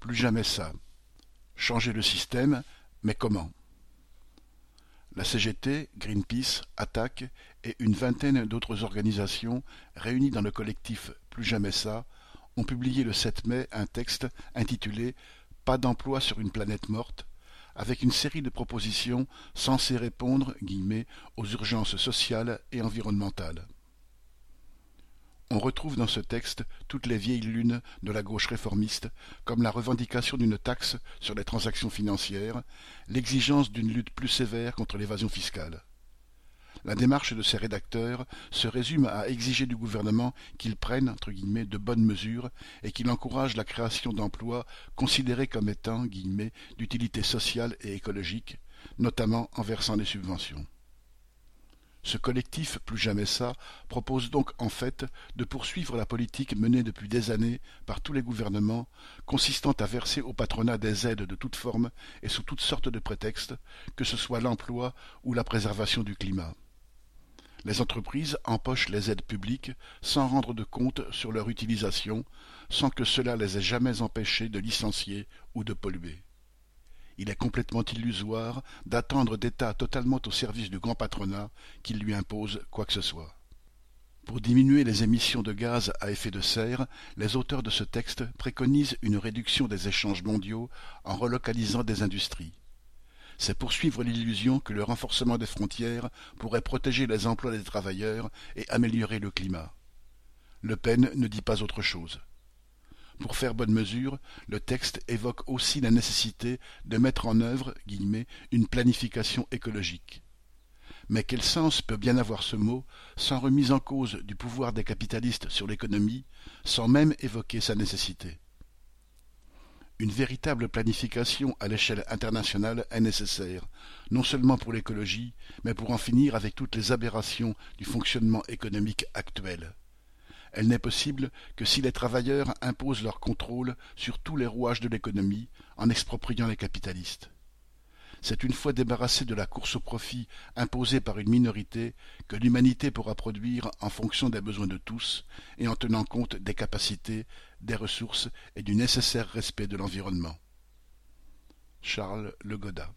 Plus jamais ça. Changer le système, mais comment? La CGT, Greenpeace, Attaque et une vingtaine d'autres organisations réunies dans le collectif Plus jamais ça ont publié le 7 mai un texte intitulé Pas d'emploi sur une planète morte avec une série de propositions censées répondre aux urgences sociales et environnementales. On retrouve dans ce texte toutes les vieilles lunes de la gauche réformiste, comme la revendication d'une taxe sur les transactions financières, l'exigence d'une lutte plus sévère contre l'évasion fiscale. La démarche de ces rédacteurs se résume à exiger du gouvernement qu'il prenne entre guillemets, de bonnes mesures et qu'il encourage la création d'emplois considérés comme étant d'utilité sociale et écologique, notamment en versant des subventions. Ce collectif Plus jamais ça propose donc en fait de poursuivre la politique menée depuis des années par tous les gouvernements, consistant à verser au patronat des aides de toutes formes et sous toutes sortes de prétextes, que ce soit l'emploi ou la préservation du climat. Les entreprises empochent les aides publiques sans rendre de compte sur leur utilisation, sans que cela les ait jamais empêchées de licencier ou de polluer il est complètement illusoire d'attendre d'États totalement au service du grand patronat qu'il lui impose quoi que ce soit. Pour diminuer les émissions de gaz à effet de serre, les auteurs de ce texte préconisent une réduction des échanges mondiaux en relocalisant des industries. C'est poursuivre l'illusion que le renforcement des frontières pourrait protéger les emplois des travailleurs et améliorer le climat. Le Pen ne dit pas autre chose. Pour faire bonne mesure, le texte évoque aussi la nécessité de mettre en œuvre une planification écologique. Mais quel sens peut bien avoir ce mot sans remise en cause du pouvoir des capitalistes sur l'économie, sans même évoquer sa nécessité? Une véritable planification à l'échelle internationale est nécessaire, non seulement pour l'écologie, mais pour en finir avec toutes les aberrations du fonctionnement économique actuel. Elle n'est possible que si les travailleurs imposent leur contrôle sur tous les rouages de l'économie en expropriant les capitalistes. C'est une fois débarrassée de la course au profit imposée par une minorité que l'humanité pourra produire en fonction des besoins de tous et en tenant compte des capacités, des ressources et du nécessaire respect de l'environnement. Charles Le Godat